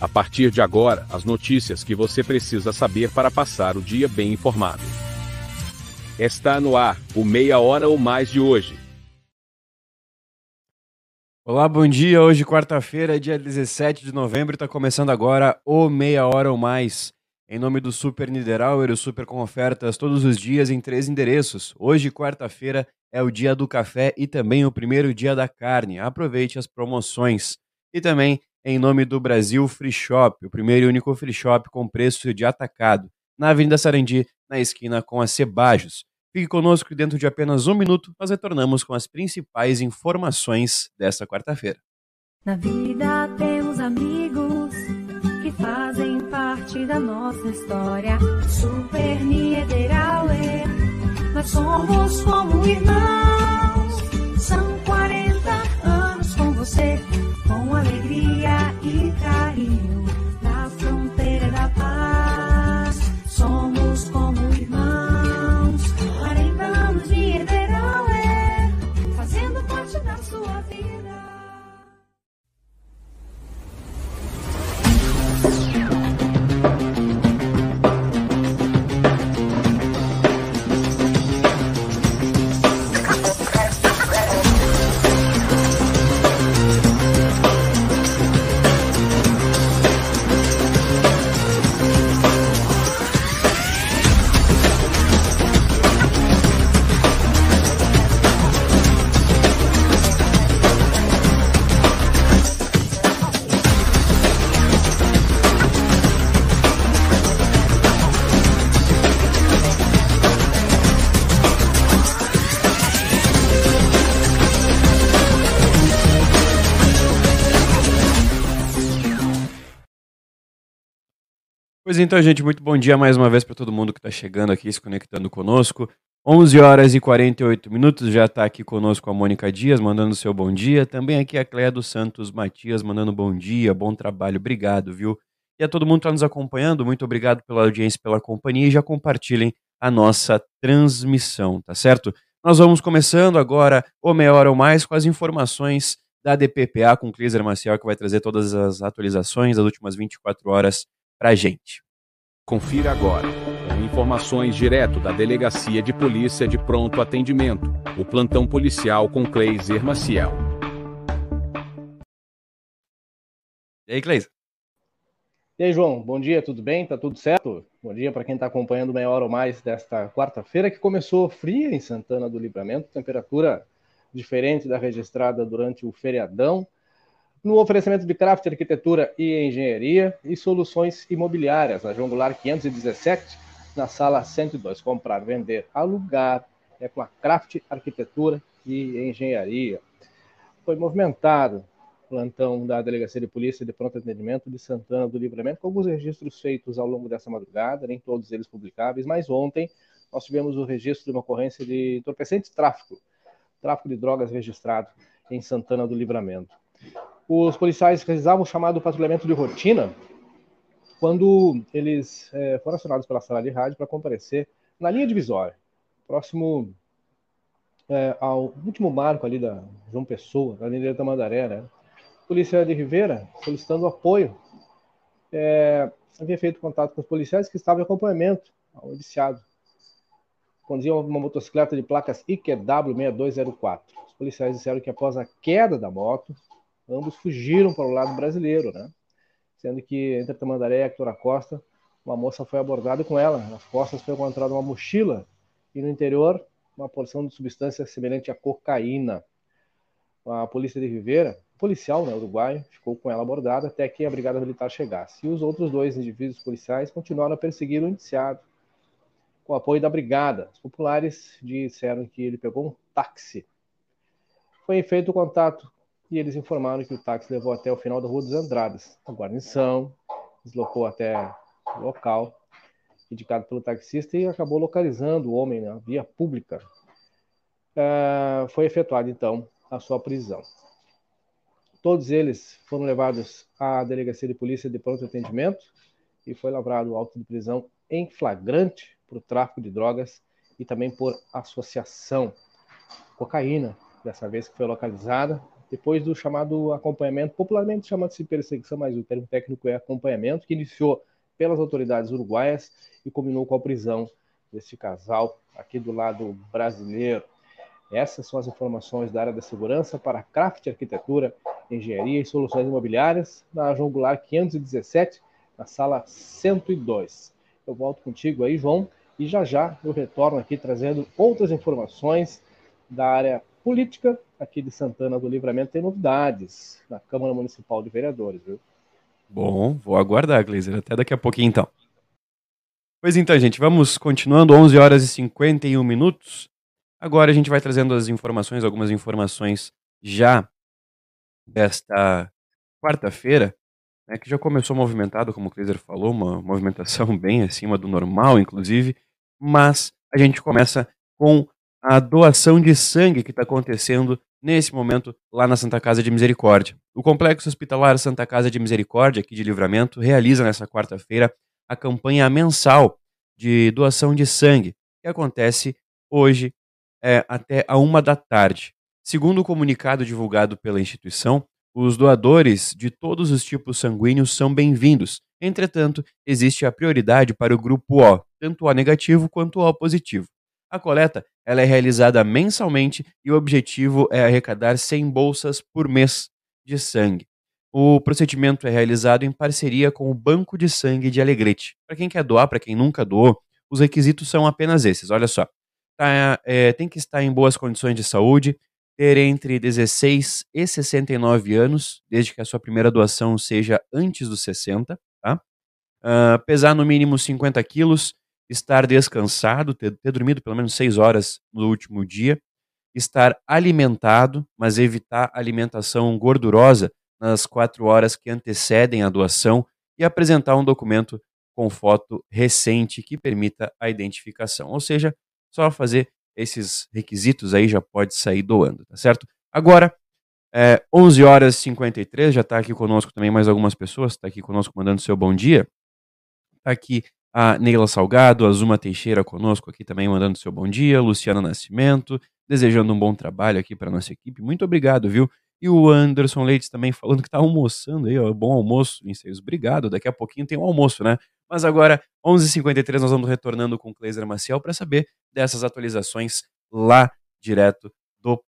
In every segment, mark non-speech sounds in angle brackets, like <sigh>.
A partir de agora, as notícias que você precisa saber para passar o dia bem informado. Está no ar, o Meia Hora ou Mais de hoje. Olá, bom dia. Hoje, quarta-feira, dia 17 de novembro, está começando agora o Meia Hora ou Mais. Em nome do Super Niederauer, o Super com ofertas todos os dias em três endereços. Hoje, quarta-feira, é o dia do café e também o primeiro dia da carne. Aproveite as promoções. E também em nome do Brasil Free Shop, o primeiro e único free shop com preço de atacado, na Avenida Sarandi, na esquina com a Cebajos. Fique conosco e dentro de apenas um minuto nós retornamos com as principais informações desta quarta-feira. Na vida temos amigos que fazem parte da nossa história. Super Niederauer, nós somos como irmãos. São 40 anos com você com alegria e carinho então, gente, muito bom dia mais uma vez para todo mundo que está chegando aqui, se conectando conosco. 11 horas e 48 minutos, já está aqui conosco a Mônica Dias, mandando seu bom dia. Também aqui a Cléia dos Santos Matias, mandando bom dia, bom trabalho, obrigado, viu? E a todo mundo que está nos acompanhando, muito obrigado pela audiência, pela companhia e já compartilhem a nossa transmissão, tá certo? Nós vamos começando agora o Meia Hora ou Mais com as informações da DPPA com o Cleiser Maciel, que vai trazer todas as atualizações das últimas 24 horas pra gente. Confira agora, com informações direto da Delegacia de Polícia de Pronto Atendimento, o plantão policial com Cleiser Maciel. E aí, Cleiser? E aí, João, bom dia, tudo bem? Tá tudo certo? Bom dia para quem está acompanhando meia hora ou mais desta quarta-feira, que começou fria em Santana do Livramento, temperatura diferente da registrada durante o feriadão, no oferecimento de craft, arquitetura e engenharia e soluções imobiliárias, na João Goulart 517, na sala 102. Comprar, vender, alugar, é com a craft, arquitetura e engenharia. Foi movimentado plantão da Delegacia de Polícia de Pronto Atendimento de Santana do Livramento, com alguns registros feitos ao longo dessa madrugada, nem todos eles publicáveis, mas ontem nós tivemos o registro de uma ocorrência de entorpecente tráfico, tráfico de drogas registrado em Santana do Livramento. Os policiais realizavam o chamado patrulhamento de rotina quando eles é, foram acionados pela sala de rádio para comparecer na linha divisória, próximo é, ao último marco ali da João Pessoa, da linha da Mandaré, né? Polícia de Ribeira solicitando apoio. É, havia feito contato com os policiais que estavam em acompanhamento ao indiciado. Conduziam uma motocicleta de placas IQW6204. Os policiais disseram que após a queda da moto, ambos fugiram para o lado brasileiro, né? Sendo que entre Tamandaré e Hector Costa, uma moça foi abordada com ela. Nas costas foi encontrada uma mochila e no interior uma porção de substância semelhante à cocaína. A polícia de Ribeira, policial né, uruguaio, ficou com ela abordada até que a brigada militar chegasse. E os outros dois indivíduos policiais continuaram a perseguir o indiciado com o apoio da brigada. Os populares disseram que ele pegou um táxi. Foi feito o contato e eles informaram que o táxi levou até o final da Rua dos Andradas. A guarnição deslocou até o local indicado pelo taxista e acabou localizando o homem na via pública. Uh, foi efetuada, então, a sua prisão. Todos eles foram levados à delegacia de polícia de pronto atendimento e foi lavrado o auto de prisão em flagrante por tráfico de drogas e também por associação. Cocaína, dessa vez que foi localizada, depois do chamado acompanhamento, popularmente chamado-se perseguição, mas o termo técnico é acompanhamento, que iniciou pelas autoridades uruguaias e combinou com a prisão deste casal aqui do lado brasileiro. Essas são as informações da área da segurança para Craft Arquitetura, Engenharia e Soluções Imobiliárias, na João Goulart 517, na sala 102. Eu volto contigo aí, João, e já já eu retorno aqui trazendo outras informações da área política aqui de Santana do Livramento. Tem novidades na Câmara Municipal de Vereadores, viu? Bom, vou aguardar, Gleiser. Até daqui a pouquinho, então. Pois então, gente, vamos continuando, 11 horas e 51 minutos. Agora a gente vai trazendo as informações, algumas informações já desta quarta-feira, né, que já começou movimentado, como o Kleiser falou, uma movimentação <laughs> bem acima do normal, inclusive, mas a gente começa com a doação de sangue que está acontecendo nesse momento lá na Santa Casa de Misericórdia. O Complexo Hospitalar Santa Casa de Misericórdia, aqui de Livramento, realiza nessa quarta-feira a campanha mensal de doação de sangue, que acontece hoje é, até a uma da tarde. Segundo o comunicado divulgado pela instituição, os doadores de todos os tipos sanguíneos são bem-vindos. Entretanto, existe a prioridade para o grupo O, tanto O negativo quanto O positivo. A coleta ela é realizada mensalmente e o objetivo é arrecadar 100 bolsas por mês de sangue. O procedimento é realizado em parceria com o Banco de Sangue de Alegrete. Para quem quer doar, para quem nunca doou, os requisitos são apenas esses. Olha só tá, é, tem que estar em boas condições de saúde, ter entre 16 e 69 anos, desde que a sua primeira doação seja antes dos 60, tá? Uh, pesar no mínimo 50 quilos, estar descansado, ter, ter dormido pelo menos 6 horas no último dia, estar alimentado, mas evitar alimentação gordurosa nas 4 horas que antecedem a doação e apresentar um documento com foto recente que permita a identificação. Ou seja, só fazer esses requisitos aí já pode sair doando, tá certo? Agora, é, 11 horas e 53, já está aqui conosco também mais algumas pessoas, está aqui conosco mandando seu bom dia. Está aqui a Neila Salgado, a Zuma Teixeira conosco aqui também mandando seu bom dia, Luciana Nascimento, desejando um bom trabalho aqui para nossa equipe. Muito obrigado, viu? E o Anderson Leite também falando que está almoçando aí, ó, bom almoço, Vinceiros. Obrigado, daqui a pouquinho tem um almoço, né? Mas agora, 11h53, nós vamos retornando com o Cleiser Maciel para saber dessas atualizações lá direto do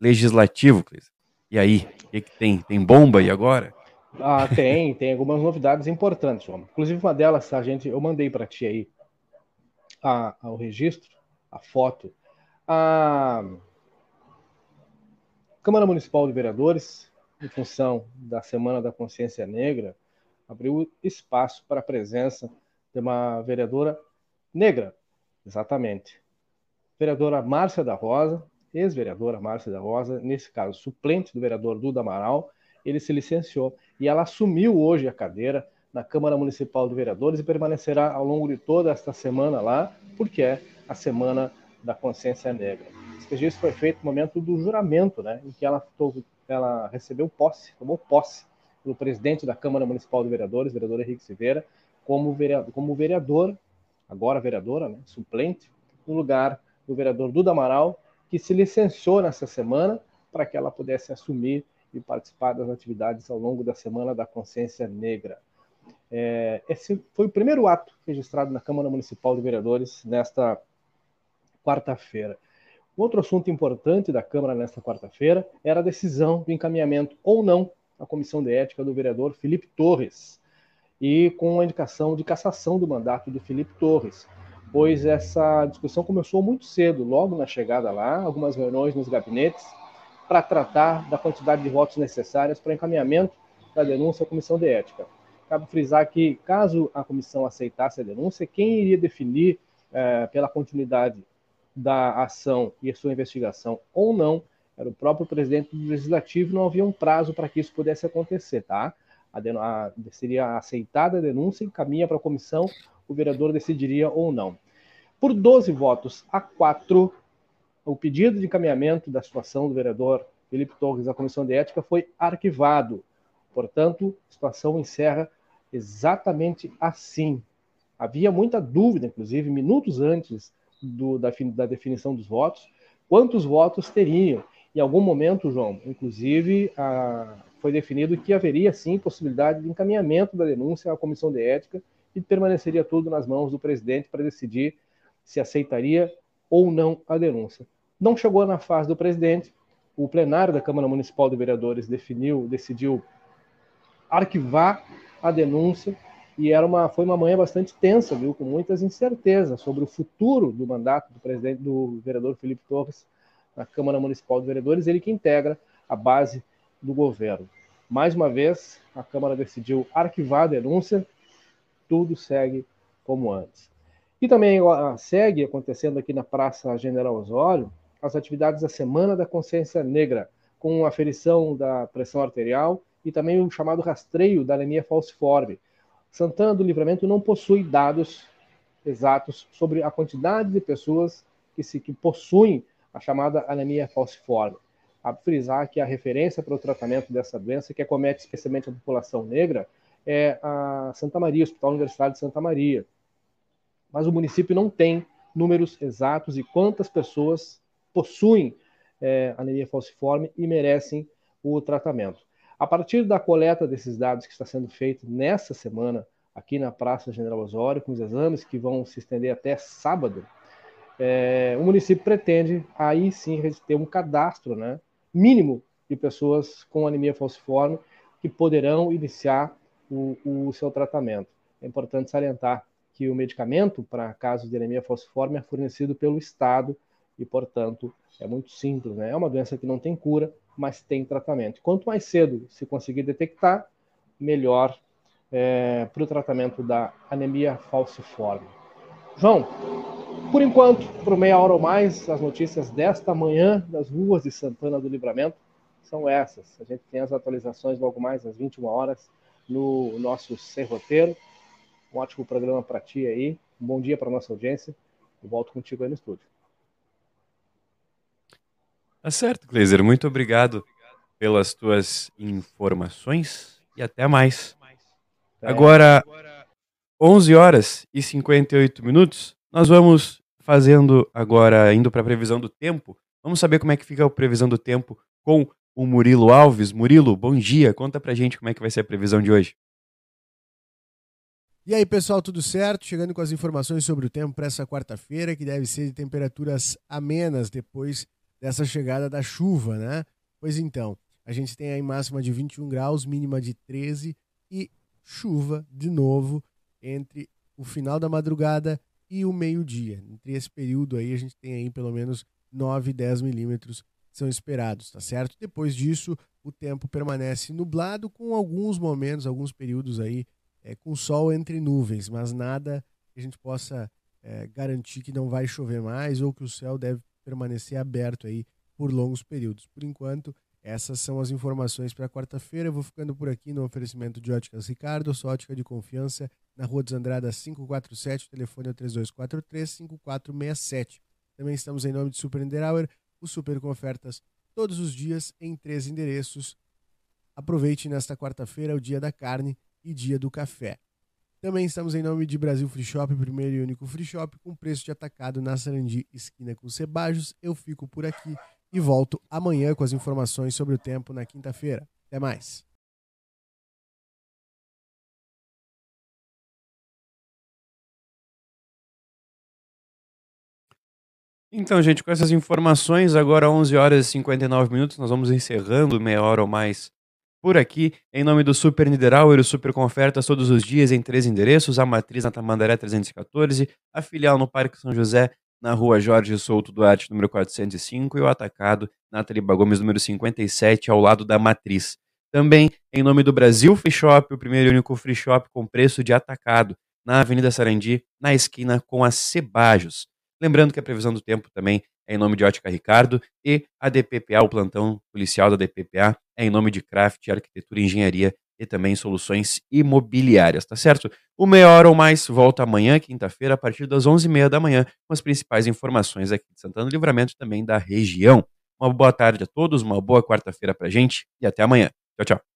Legislativo, Cleiser. E aí, o que, que, tem? Tem bomba aí agora? Ah, tem, tem algumas novidades importantes. Inclusive uma delas, a gente, eu mandei para ti aí a, a, o registro, a foto. A Câmara Municipal de Vereadores, em função da Semana da Consciência Negra, abriu espaço para a presença de uma vereadora negra, exatamente. Vereadora Márcia da Rosa, ex-vereadora Márcia da Rosa, nesse caso suplente do vereador Duda Amaral, ele se licenciou e ela assumiu hoje a cadeira na Câmara Municipal de Vereadores e permanecerá ao longo de toda esta semana lá, porque é a Semana da Consciência Negra. Esse registro foi feito no momento do juramento, né, em que ela, ela recebeu posse, tomou posse pelo presidente da Câmara Municipal de Vereadores, vereador Henrique Silveira, como vereador, como vereador agora vereadora, né, suplente, no lugar do vereador Duda Amaral, que se licenciou nessa semana para que ela pudesse assumir e participar das atividades ao longo da Semana da Consciência Negra. É, esse foi o primeiro ato registrado na Câmara Municipal de Vereadores nesta quarta-feira. Outro assunto importante da Câmara nesta quarta-feira era a decisão do encaminhamento ou não a comissão de ética do vereador Felipe Torres e com a indicação de cassação do mandato do Felipe Torres, pois essa discussão começou muito cedo, logo na chegada lá, algumas reuniões nos gabinetes para tratar da quantidade de votos necessárias para encaminhamento da denúncia à comissão de ética. Cabe frisar que, caso a comissão aceitasse a denúncia, quem iria definir eh, pela continuidade da ação e sua investigação ou não era o próprio presidente do legislativo, não havia um prazo para que isso pudesse acontecer, tá? A, a, seria aceitada a denúncia, encaminha para a comissão, o vereador decidiria ou não. Por 12 votos a 4, o pedido de encaminhamento da situação do vereador Felipe Torres à comissão de ética foi arquivado. Portanto, a situação encerra exatamente assim. Havia muita dúvida, inclusive, minutos antes do, da, da definição dos votos, quantos votos teriam Em algum momento, João, inclusive, a, foi definido que haveria sim possibilidade de encaminhamento da denúncia à comissão de ética e permaneceria tudo nas mãos do presidente para decidir se aceitaria ou não a denúncia. Não chegou na fase do presidente, o plenário da Câmara Municipal de Vereadores definiu, decidiu arquivar a denúncia e era uma, foi uma manhã bastante tensa, viu, com muitas incertezas sobre o futuro do mandato do presidente do vereador Felipe Torres na Câmara Municipal de Vereadores, ele que integra a base do governo. Mais uma vez, a Câmara decidiu arquivar a denúncia, tudo segue como antes. E também segue acontecendo aqui na Praça General Osório as atividades da Semana da Consciência Negra, com aferição da pressão arterial e também o chamado rastreio da anemia falciforme, Santana do Livramento não possui dados exatos sobre a quantidade de pessoas que, se, que possuem a chamada anemia falciforme. A frisar que a referência para o tratamento dessa doença, que acomete especialmente a população negra, é a Santa Maria, Hospital Universitário de Santa Maria. Mas o município não tem números exatos de quantas pessoas possuem é, anemia falciforme e merecem o tratamento. A partir da coleta desses dados que está sendo feito nessa semana aqui na Praça General Osório, com os exames que vão se estender até sábado, é, o município pretende aí sim ter um cadastro né, mínimo de pessoas com anemia falciforme que poderão iniciar o, o seu tratamento. É importante salientar que o medicamento para casos de anemia falciforme é fornecido pelo Estado e, portanto, é muito simples. Né? É uma doença que não tem cura, mas tem tratamento. Quanto mais cedo se conseguir detectar, melhor é, para o tratamento da anemia falciforme. João, por enquanto, por meia hora ou mais, as notícias desta manhã das ruas de Santana do Livramento são essas. A gente tem as atualizações logo mais às 21 horas no nosso Sem Roteiro. Um ótimo programa para ti aí. Um bom dia para nossa audiência. Eu volto contigo aí no estúdio. Tá certo, Gleiser. Muito obrigado pelas tuas informações e até mais. Agora, 11 horas e 58 minutos, nós vamos fazendo agora, indo para a previsão do tempo. Vamos saber como é que fica a previsão do tempo com o Murilo Alves. Murilo, bom dia. Conta pra gente como é que vai ser a previsão de hoje. E aí, pessoal, tudo certo? Chegando com as informações sobre o tempo para essa quarta-feira, que deve ser de temperaturas amenas depois dessa chegada da chuva, né? Pois então, a gente tem aí máxima de 21 graus, mínima de 13 e chuva de novo entre o final da madrugada e o meio-dia. Entre esse período aí, a gente tem aí pelo menos 9, 10 milímetros são esperados, tá certo? Depois disso, o tempo permanece nublado com alguns momentos, alguns períodos aí é, com sol entre nuvens, mas nada que a gente possa é, garantir que não vai chover mais ou que o céu deve permanecer aberto aí por longos períodos. Por enquanto, essas são as informações para quarta-feira. Eu vou ficando por aqui no oferecimento de Óticas Ricardo, sua ótica de confiança, na Rua dos Andradas 547, o telefone é 3243-5467. Também estamos em nome de Super Niederauer, o Super com ofertas todos os dias em três endereços. Aproveite nesta quarta-feira, o dia da carne e dia do café. Também estamos em nome de Brasil Free Shop, primeiro e único free shop, com preço de atacado na Sarandi, esquina com Cebajos. Eu fico por aqui e volto amanhã com as informações sobre o tempo na quinta-feira. Até mais. Então, gente, com essas informações, agora 11 horas e 59 minutos, nós vamos encerrando meia hora ou mais por aqui, em nome do Super Niederauer, o Super com ofertas todos os dias em três endereços, a matriz na Tamandaré 314, a filial no Parque São José, na rua Jorge Souto Duarte, número 405, e o atacado na Taliba Gomes, número 57, ao lado da matriz. Também, em nome do Brasil Free Shop, o primeiro e único free shop com preço de atacado, na Avenida Sarandi, na esquina com a Cebajos. Lembrando que a previsão do tempo também é em nome de Ótica Ricardo e a DPPA, o plantão policial da DPPA, é em nome de Craft, Arquitetura e Engenharia e também soluções imobiliárias, tá certo? O Meia Hora ou Mais volta amanhã, quinta-feira, a partir das 11h30 da manhã, com as principais informações aqui de Santana do Livramento e também da região. Uma boa tarde a todos, uma boa quarta-feira pra gente e até amanhã. Tchau, tchau.